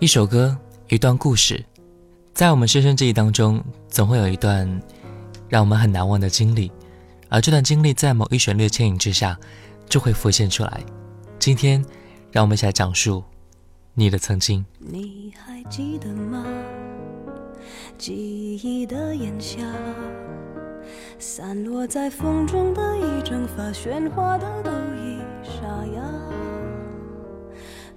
一首歌，一段故事，在我们深深记忆当中，总会有一段让我们很难忘的经历，而这段经历在某一旋律牵引之下，就会浮现出来。今天，让我们一起来讲述你的曾经。你还记得吗？记忆的炎夏，散落在风中的一整发，喧哗的都已。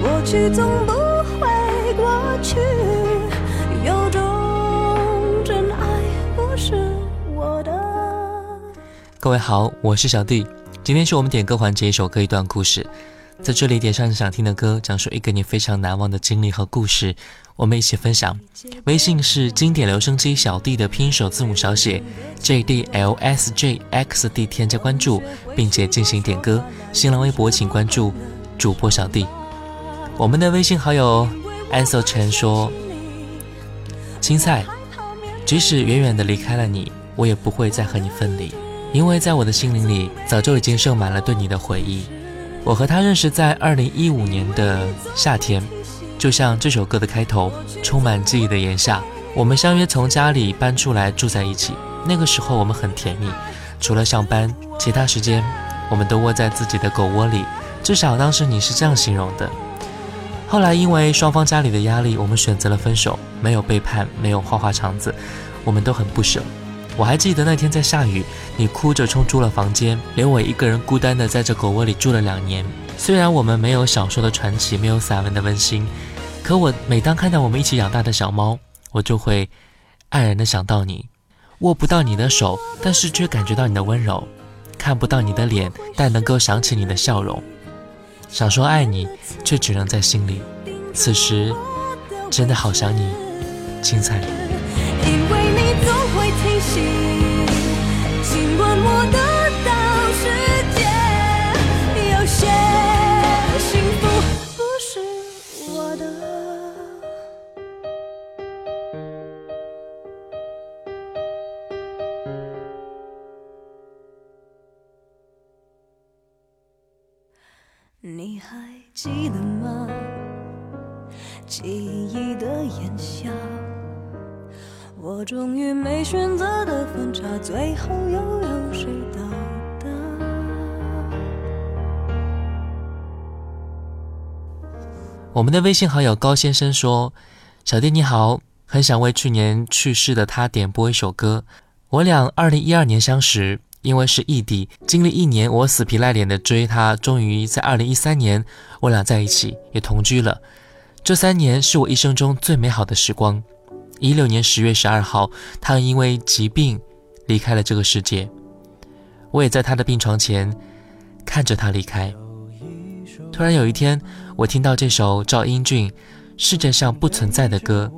过去总不会过去，有种真爱不是我的。各位好，我是小弟，今天是我们点歌环节，一首歌一段故事，在这里点上你想听的歌，讲述一个你非常难忘的经历和故事，我们一起分享。微信是经典留声机小弟的拼音首字母小写 J D L S J X D，添加关注，并且进行点歌。新浪微博请关注主播小弟。我们的微信好友 ansel 陈说：“青菜，即使远远的离开了你，我也不会再和你分离，因为在我的心灵里早就已经盛满了对你的回忆。我和他认识在二零一五年的夏天，就像这首歌的开头，充满记忆的炎夏，我们相约从家里搬出来住在一起。那个时候我们很甜蜜，除了上班，其他时间我们都窝在自己的狗窝里，至少当时你是这样形容的。”后来因为双方家里的压力，我们选择了分手。没有背叛，没有花花肠子，我们都很不舍。我还记得那天在下雨，你哭着冲出了房间，连我一个人孤单的在这狗窝里住了两年。虽然我们没有小说的传奇，没有散文的温馨，可我每当看到我们一起养大的小猫，我就会黯然的想到你。握不到你的手，但是却感觉到你的温柔；看不到你的脸，但能够想起你的笑容。想说爱你，却只能在心里。此时，真的好想你，青菜。因为你总会提醒，我们的微信好友高先生说：“小弟你好，很想为去年去世的他点播一首歌。我俩二零一二年相识。”因为是异地，经历一年，我死皮赖脸的追他，终于在二零一三年，我俩在一起，也同居了。这三年是我一生中最美好的时光。一六年十月十二号，他因为疾病离开了这个世界，我也在他的病床前看着他离开。突然有一天，我听到这首赵英俊《世界上不存在的歌》，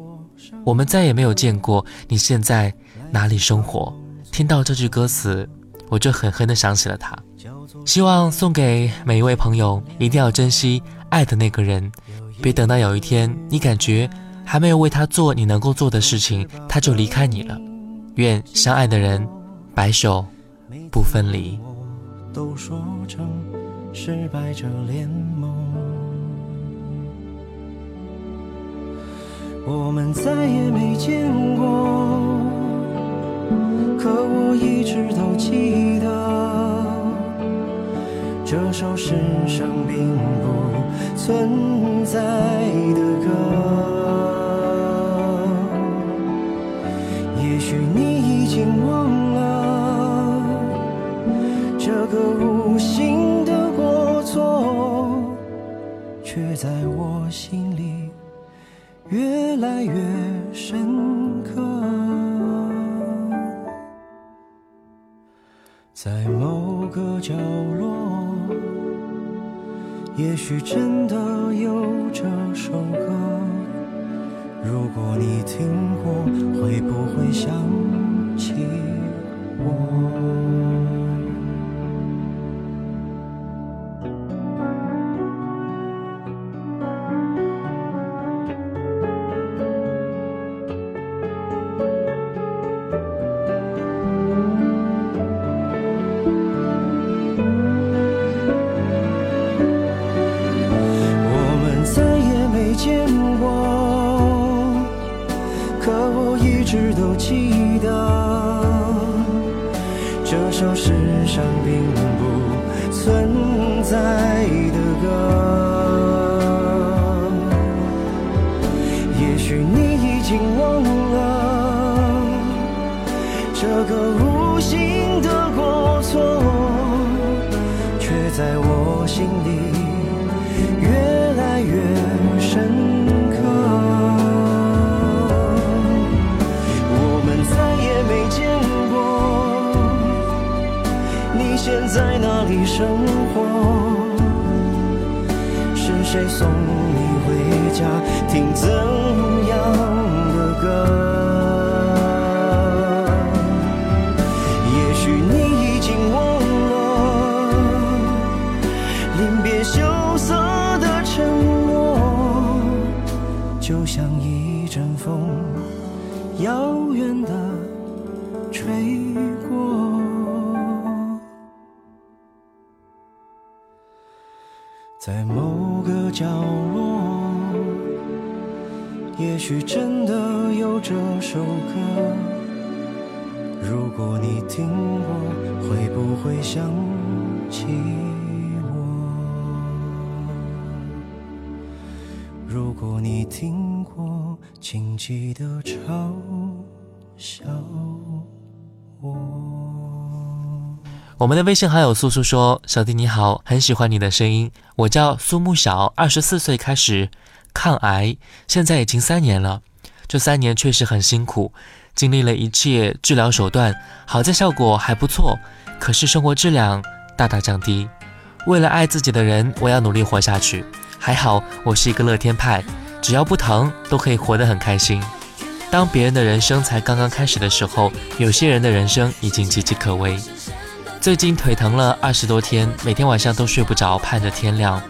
我们再也没有见过，你现在哪里生活？听到这句歌词。我就狠狠地想起了他，希望送给每一位朋友，一定要珍惜爱的那个人，别等到有一天你感觉还没有为他做你能够做的事情，他就离开你了。愿相爱的人白首不分离。都说成失败者联盟，我们再也没见过。可我一直都记得这首世上并不存在的歌。也许你已经忘了这个无心的过错，却在我心越来越深刻。在某个角落，也许真的有这首歌，如果你听过，会不会想起我？就像一阵风，遥远的吹过。在某个角落，也许真的有这首歌。如果你听过，会不会想起如果你听过，请记得嘲笑我。我们的微信好友素素说：“小弟你好，很喜欢你的声音。我叫苏木晓，二十四岁开始抗癌，现在已经三年了。这三年确实很辛苦，经历了一切治疗手段，好在效果还不错，可是生活质量大大降低。为了爱自己的人，我要努力活下去。还好我是一个乐天派，只要不疼，都可以活得很开心。当别人的人生才刚刚开始的时候，有些人的人生已经岌岌可危。”最近腿疼了二十多天，每天晚上都睡不着，盼着天亮，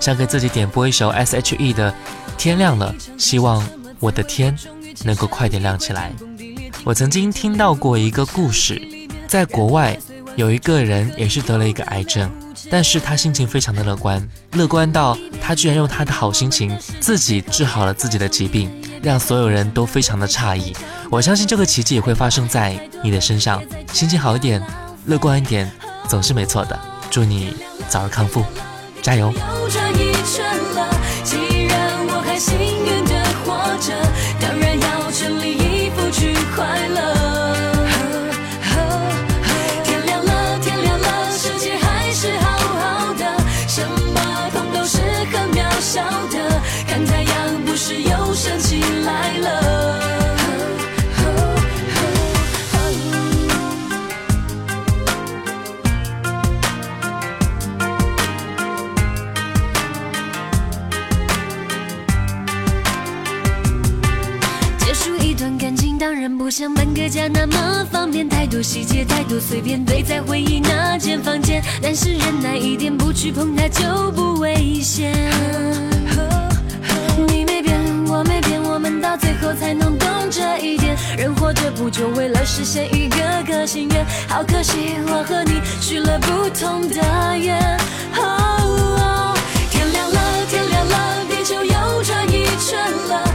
想给自己点播一首 S.H.E 的《天亮了》，希望我的天能够快点亮起来。我曾经听到过一个故事，在国外有一个人也是得了一个癌症，但是他心情非常的乐观，乐观到他居然用他的好心情自己治好了自己的疾病，让所有人都非常的诧异。我相信这个奇迹也会发生在你的身上，心情好一点。乐观一点，总是没错的。祝你早日康复，加油！既然我还幸运的活着，当然要全力以赴去快乐。不像搬个家那么方便，太多细节，太多碎片堆在回忆那间房间。但是忍耐一点，不去碰它就不危险。你没变，我没变，我们到最后才能懂这一点。人活着不就为了实现一个个心愿？好可惜，我和你许了不同的愿。天亮了，天亮了，地球又转一圈了。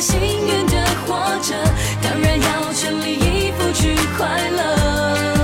幸运的活着，当然要全力以赴去快乐。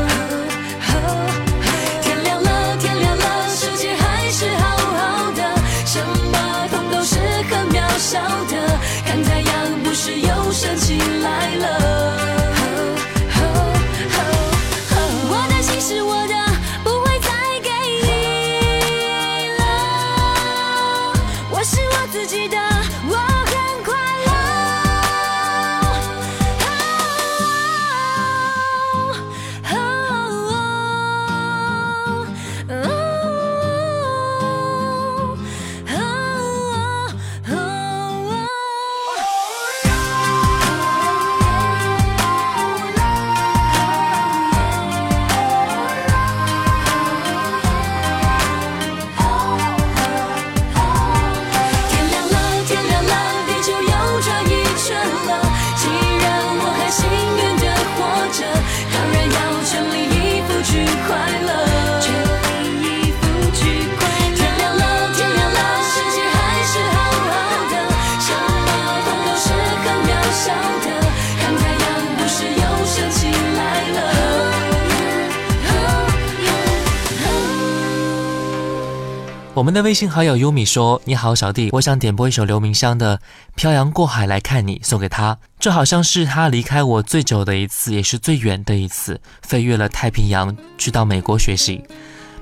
我们的微信好友优米说：“你好，小弟，我想点播一首刘明湘的《漂洋过海来看你》，送给他。这好像是他离开我最久的一次，也是最远的一次，飞越了太平洋去到美国学习。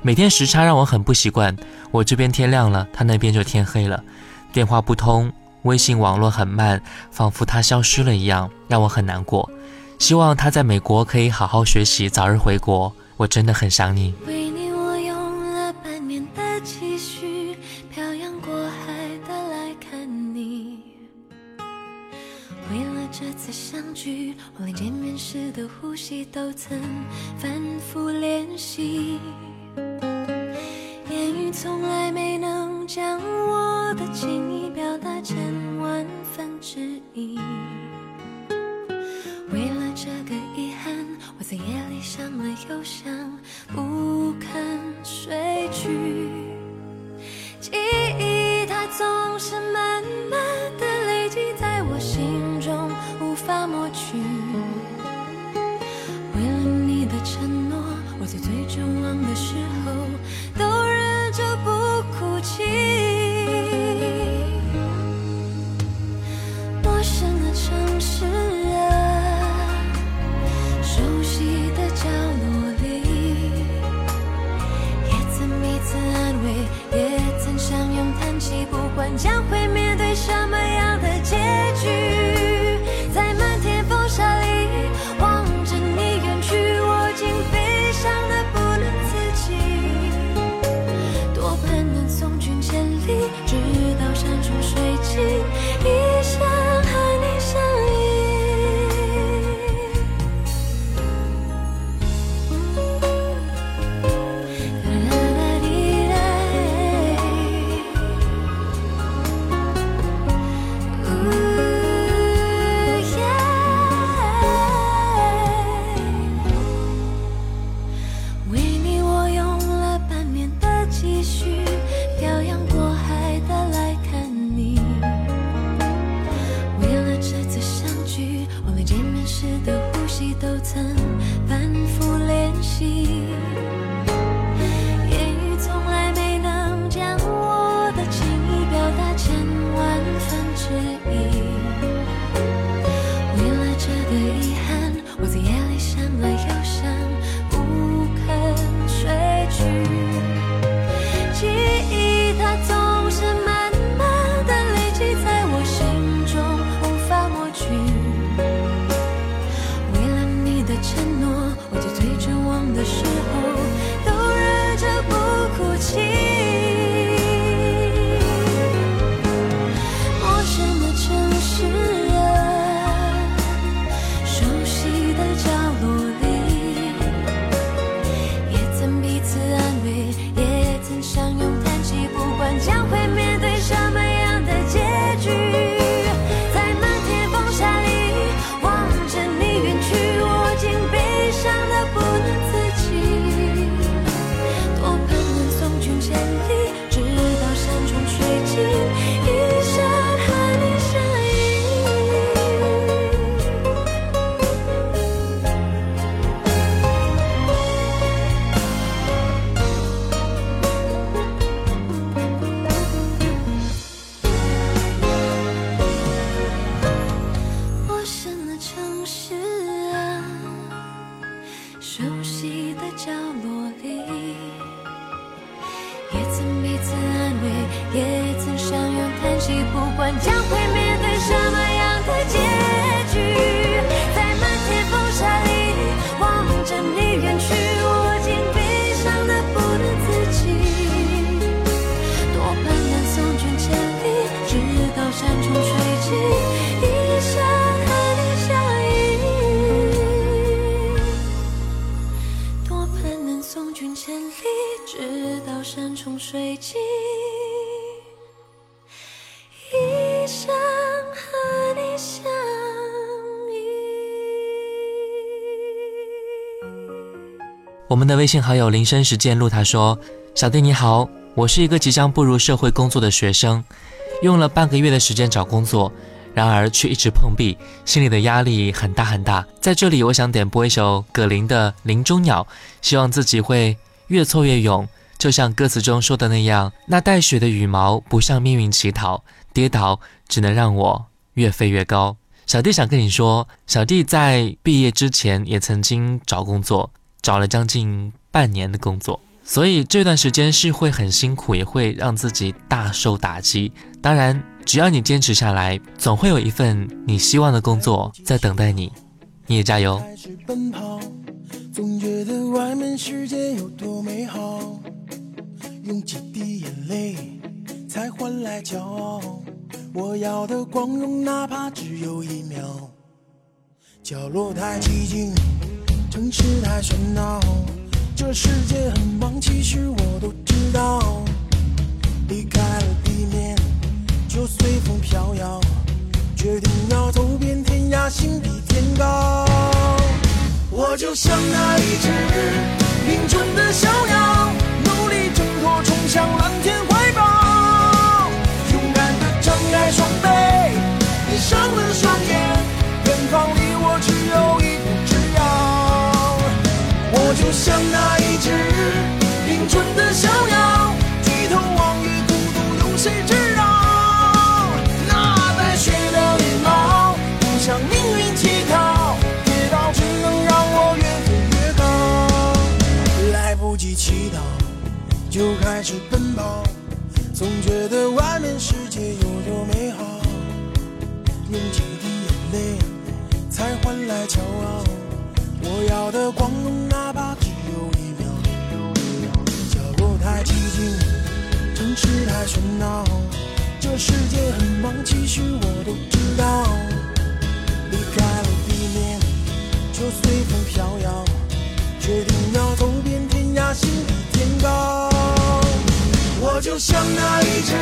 每天时差让我很不习惯，我这边天亮了，他那边就天黑了，电话不通，微信网络很慢，仿佛他消失了一样，让我很难过。希望他在美国可以好好学习，早日回国。我真的很想你。”时的呼吸都曾反复练习。言语从来没能将我的情意表达千万分之一。为了这个遗憾，我在夜里想了又想，微信好友林深时见录他说：“小弟你好，我是一个即将步入社会工作的学生，用了半个月的时间找工作，然而却一直碰壁，心里的压力很大很大。在这里，我想点播一首葛林的《林中鸟》，希望自己会越挫越勇，就像歌词中说的那样，那带血的羽毛不向命运乞讨，跌倒只能让我越飞越高。小弟想跟你说，小弟在毕业之前也曾经找工作，找了将近半年的工作，所以这段时间是会很辛苦，也会让自己大受打击。当然，只要你坚持下来，总会有一份你希望的工作在等待你。你也加油！开始奔跑，总觉得外面世界有多美好，用几滴眼泪才换来骄傲。我要的光荣，哪怕只有一秒。角落太寂静，城市太喧闹，这世界很忙，其实我都知道。离开了地面，就随风飘摇。决定要走遍天涯，心比天高。我就像那一只林中的小鸟，努力挣脱，冲向蓝天怀抱。勇敢地张开双臂，才换来骄傲。我要的光荣，哪怕只有一秒。角落太寂静，城市太喧闹，这世界很忙，其实我都知道。离开了地面，就随风飘摇，决定要走遍天涯，心比天高。我就像那一只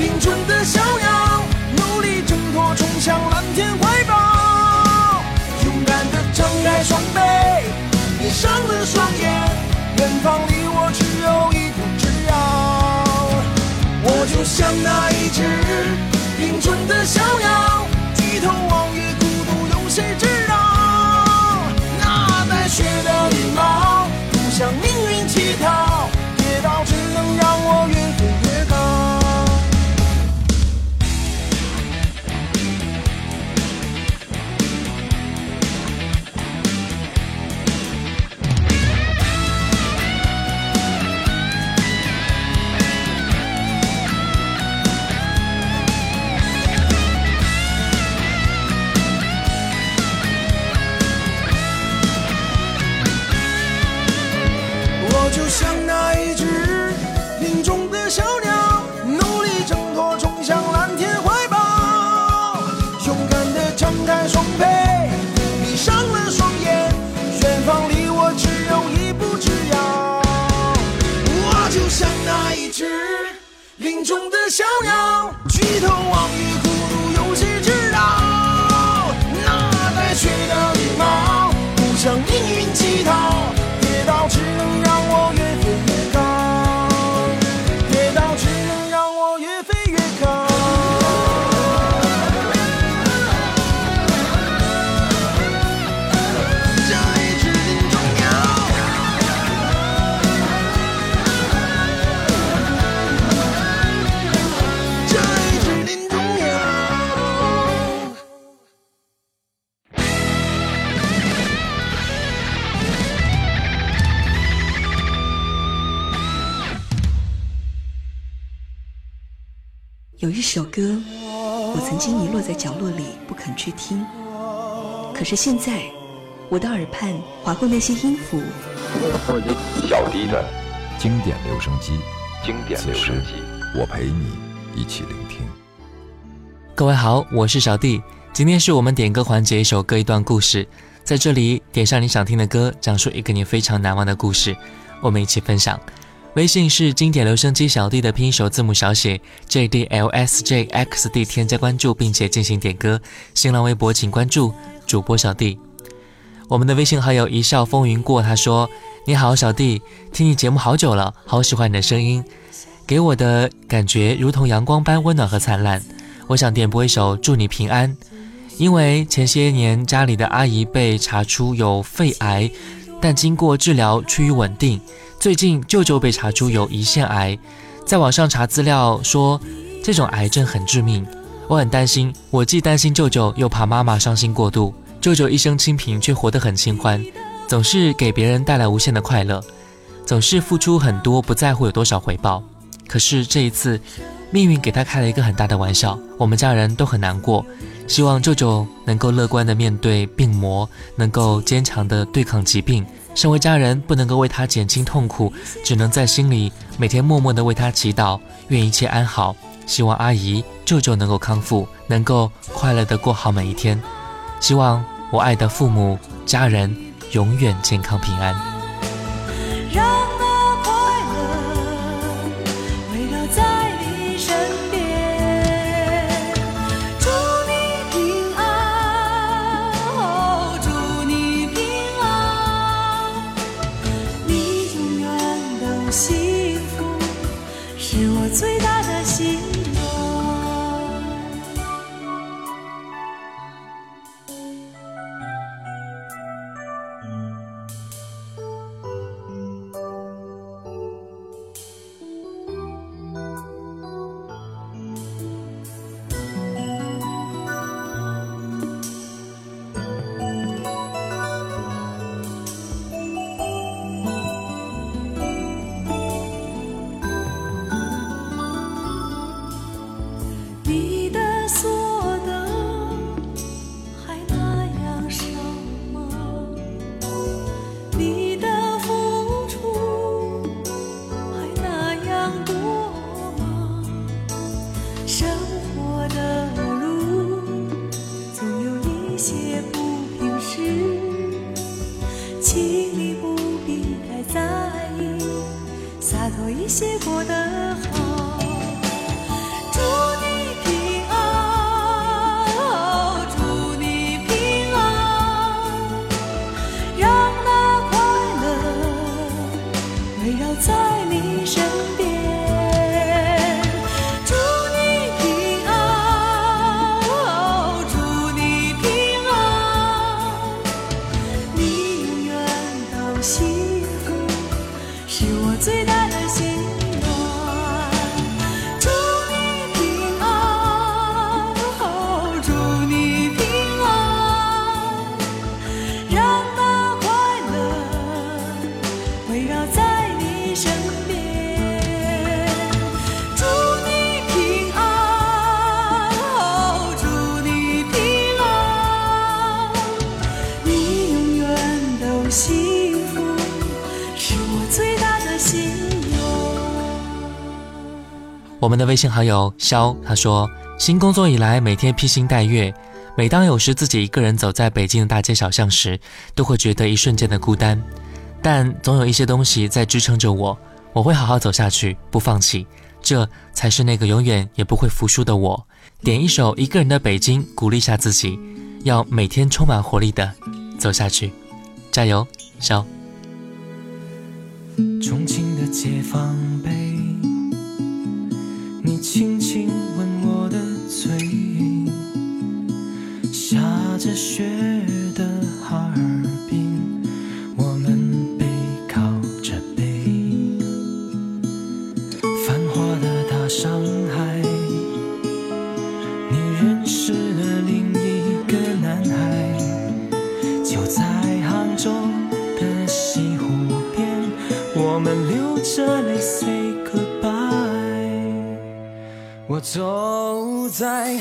林中的小鸟，努力挣脱，冲向蓝天怀抱。勇敢地张开双臂，闭上了双眼，远方离我只有一步之遥。我就像那一只林中的小鸟，低头望月，有一首歌，我曾经遗落在角落里不肯去听，可是现在，我的耳畔划过那些音符，小弟的经典留声机，经典留声机。我陪你一起聆听。各位好，我是小弟。今天是我们点歌环节，一首歌一段故事，在这里点上你想听的歌，讲述一个你非常难忘的故事，我们一起分享。微信是经典留声机小弟的拼音首字母小写 J D L S J X D，添加关注并且进行点歌。新浪微博请关注主播小弟。我们的微信好友一笑风云过，他说：“你好，小弟，听你节目好久了，好喜欢你的声音，给我的感觉如同阳光般温暖和灿烂。我想点播一首《祝你平安》，因为前些年家里的阿姨被查出有肺癌，但经过治疗趋于稳定。最近舅舅被查出有胰腺癌，在网上查资料说这种癌症很致命，我很担心，我既担心舅舅，又怕妈妈伤心过度。舅舅一生清贫，却活得很清欢，总是给别人带来无限的快乐，总是付出很多，不在乎有多少回报。可是这一次，命运给他开了一个很大的玩笑，我们家人都很难过。希望舅舅能够乐观的面对病魔，能够坚强的对抗疾病。身为家人，不能够为他减轻痛苦，只能在心里每天默默的为他祈祷，愿一切安好。希望阿姨、舅舅能够康复，能够快乐的过好每一天。希望我爱的父母、家人永远健康平安。我们的微信好友肖他说，新工作以来每天披星戴月，每当有时自己一个人走在北京的大街小巷时，都会觉得一瞬间的孤单。但总有一些东西在支撑着我，我会好好走下去，不放弃，这才是那个永远也不会服输的我。点一首《一个人的北京》，鼓励一下自己，要每天充满活力的走下去，加油，肖。重庆的解放碑，轻轻吻我的嘴，下着雪的哈尔滨，我们背靠着背，繁华的大上海，你认识了另一个男孩，就在杭州的西湖边，我们流着泪走在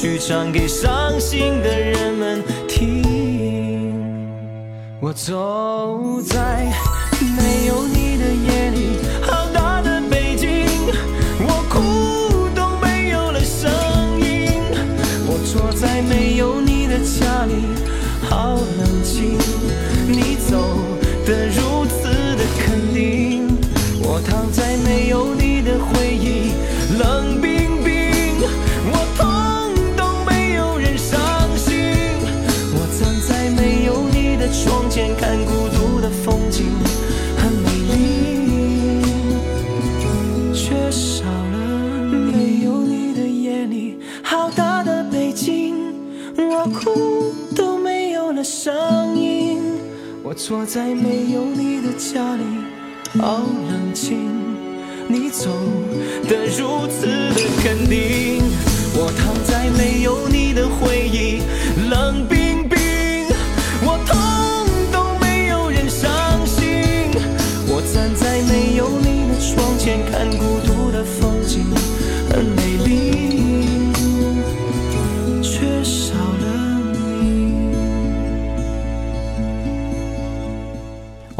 去，唱给伤心的人们听。我走在没有你的夜里，坐在没有你的家里，好冷清。你走的如此的肯定，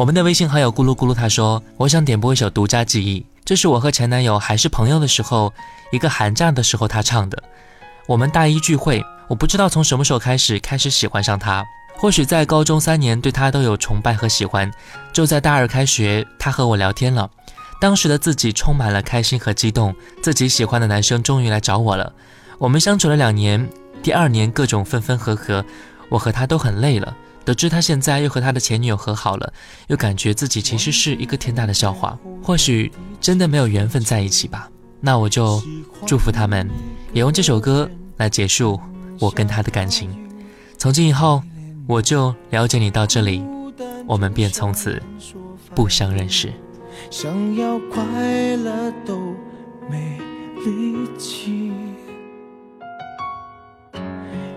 我们的微信好友咕噜咕噜他说：“我想点播一首独家记忆，这是我和前男友还是朋友的时候，一个寒假的时候他唱的。我们大一聚会，我不知道从什么时候开始开始喜欢上他，或许在高中三年对他都有崇拜和喜欢，就在大二开学，他和我聊天了。当时的自己充满了开心和激动，自己喜欢的男生终于来找我了。我们相处了两年，第二年各种分分合合，我和他都很累了。”得知他现在又和他的前女友和好了，又感觉自己其实是一个天大的笑话。或许真的没有缘分在一起吧。那我就祝福他们，也用这首歌来结束我跟他的感情。从今以后，我就了解你到这里，我们便从此不相认识。想要快乐都没力气。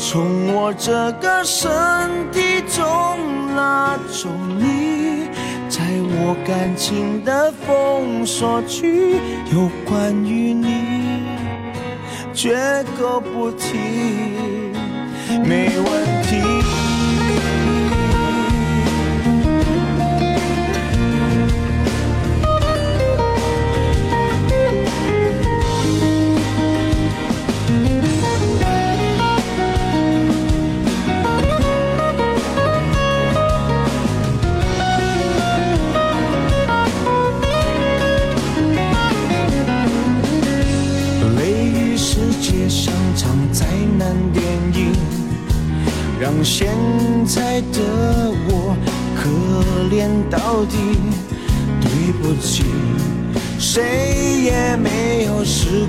从我这个身体中拉走你。在我感情的封锁区，有关于你，绝口不提，没问题。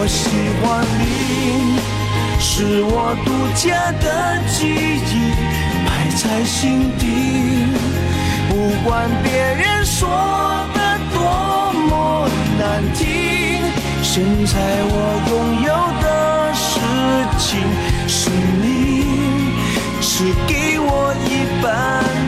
我喜欢你，是我独家的记忆，埋在心底，不管别人说的多么难听，现在我拥有的事情是你，是给我一半。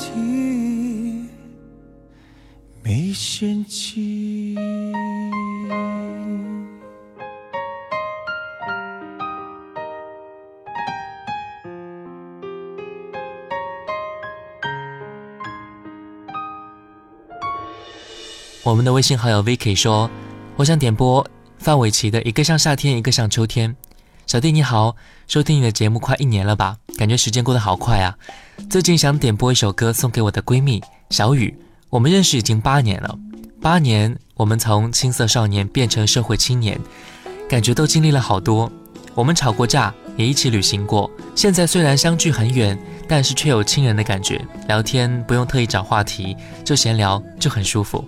我们的微信好友 Vicky 说：“我想点播范玮琪的《一个像夏天，一个像秋天》。”小弟你好，收听你的节目快一年了吧？感觉时间过得好快啊！最近想点播一首歌送给我的闺蜜小雨，我们认识已经八年了，八年我们从青涩少年变成社会青年，感觉都经历了好多。我们吵过架，也一起旅行过。现在虽然相距很远，但是却有亲人的感觉。聊天不用特意找话题，就闲聊就很舒服。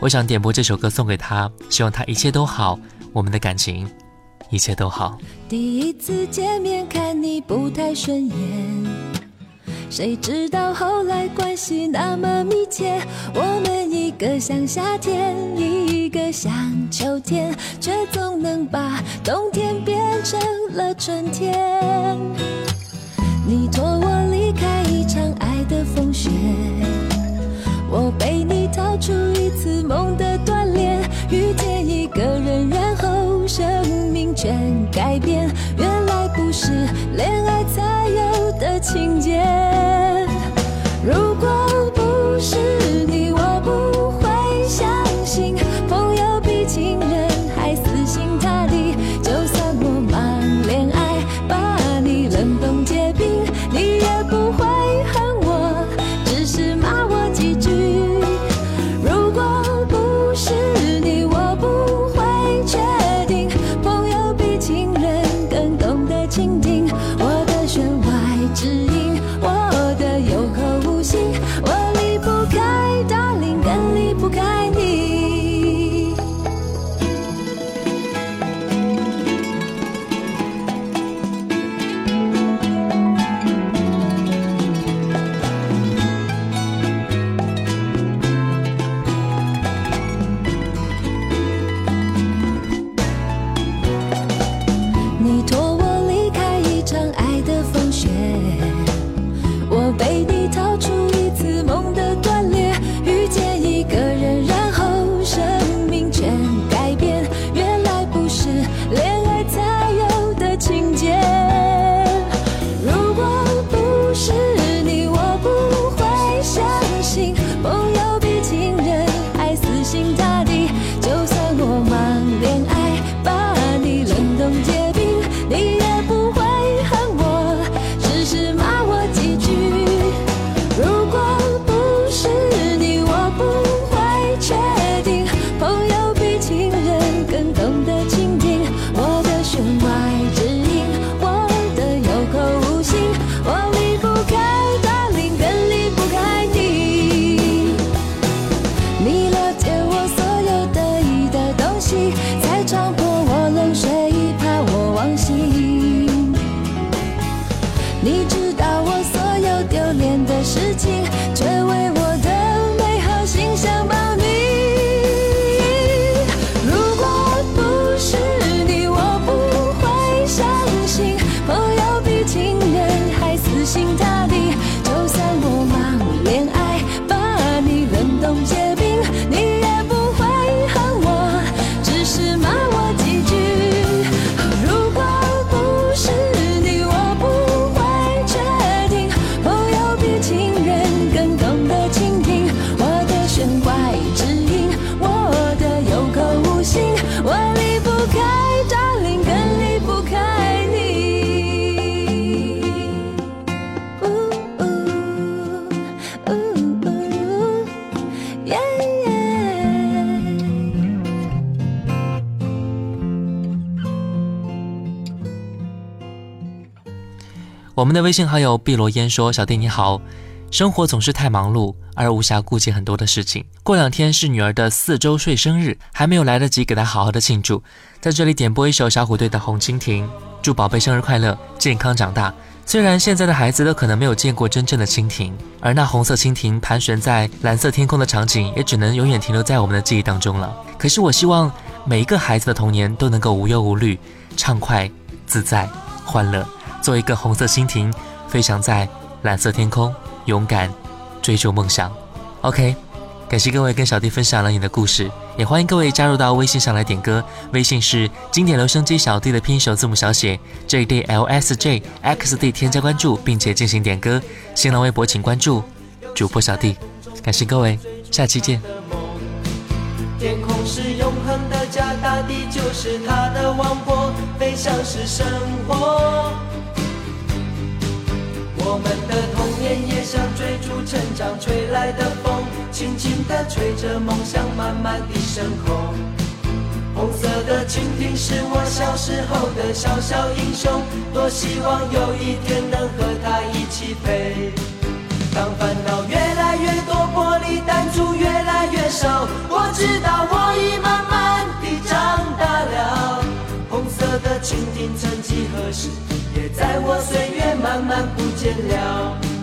我想点播这首歌送给他，希望他一切都好，我们的感情一切都好。第一次见面看你不太顺眼，谁知道后来关系那么密切。我们一个像夏天，一个像秋天，却总能把冬天变成了春天。你托我离开一场爱的风雪。我背情节。我们的微信好友碧罗烟说：“小弟你好，生活总是太忙碌，而无暇顾及很多的事情。过两天是女儿的四周岁生日，还没有来得及给她好好的庆祝，在这里点播一首小虎队的《红蜻蜓》，祝宝贝生日快乐，健康长大。虽然现在的孩子都可能没有见过真正的蜻蜓，而那红色蜻蜓盘旋在蓝色天空的场景，也只能永远停留在我们的记忆当中了。可是我希望每一个孩子的童年都能够无忧无虑、畅快、自在、欢乐。”做一个红色蜻蜓，飞翔在蓝色天空，勇敢追逐梦想。OK，感谢各位跟小弟分享了你的故事，也欢迎各位加入到微信上来点歌。微信是经典留声机小弟的拼音首字母小写 J D L S J X D，添加关注并且进行点歌。新浪微博请关注主播小弟。感谢各位，下期见。天空是永恒的家，大地就是它的王国，飞翔是生活。我们的童年也像追逐成长吹来的风，轻轻地吹着梦想慢慢地升空。红色的蜻蜓是我小时候的小小英雄，多希望有一天能和它一起飞。当烦恼越来越多，玻璃弹珠越来越少，我知道我已慢慢地长大了。红色的蜻蜓曾几何时。在我岁月慢慢不见了。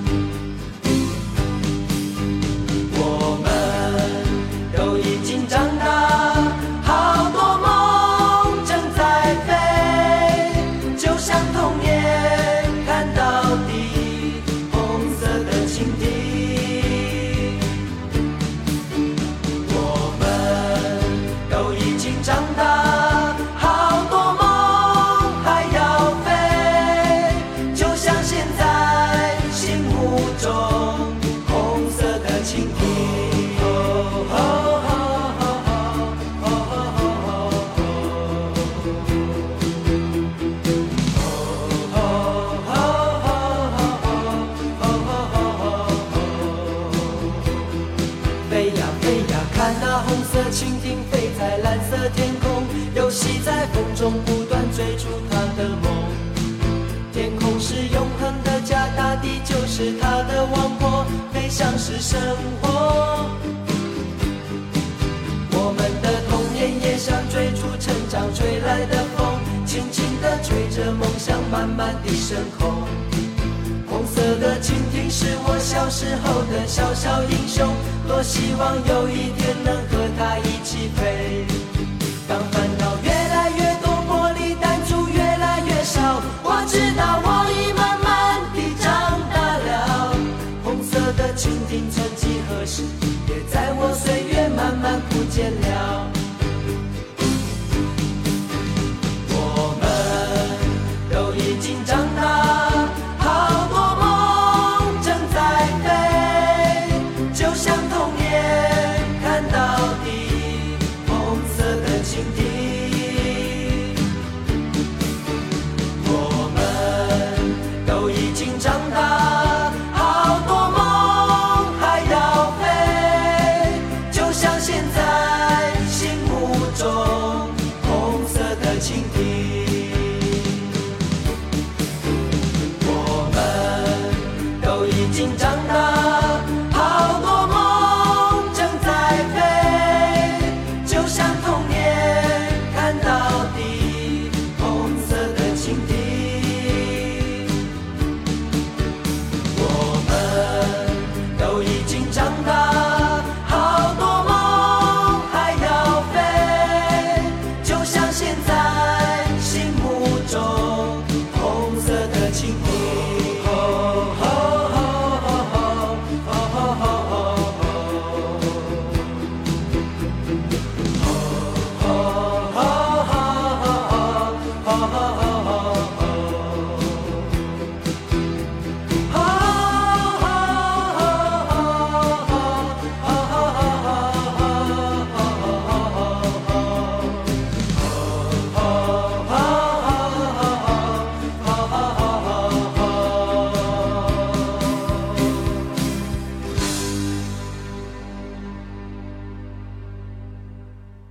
飞呀飞呀，看那红色蜻蜓飞在蓝色天空，游戏在风中不断追逐它的梦。天空是永恒的家，大地就是它的王国，飞翔是生活。我们的童年也像追逐成长吹来的风，轻轻地吹着梦想慢慢地升空。红色的蜻蜓是我小时候的小小英雄，多希望有一天能和它一起飞。当烦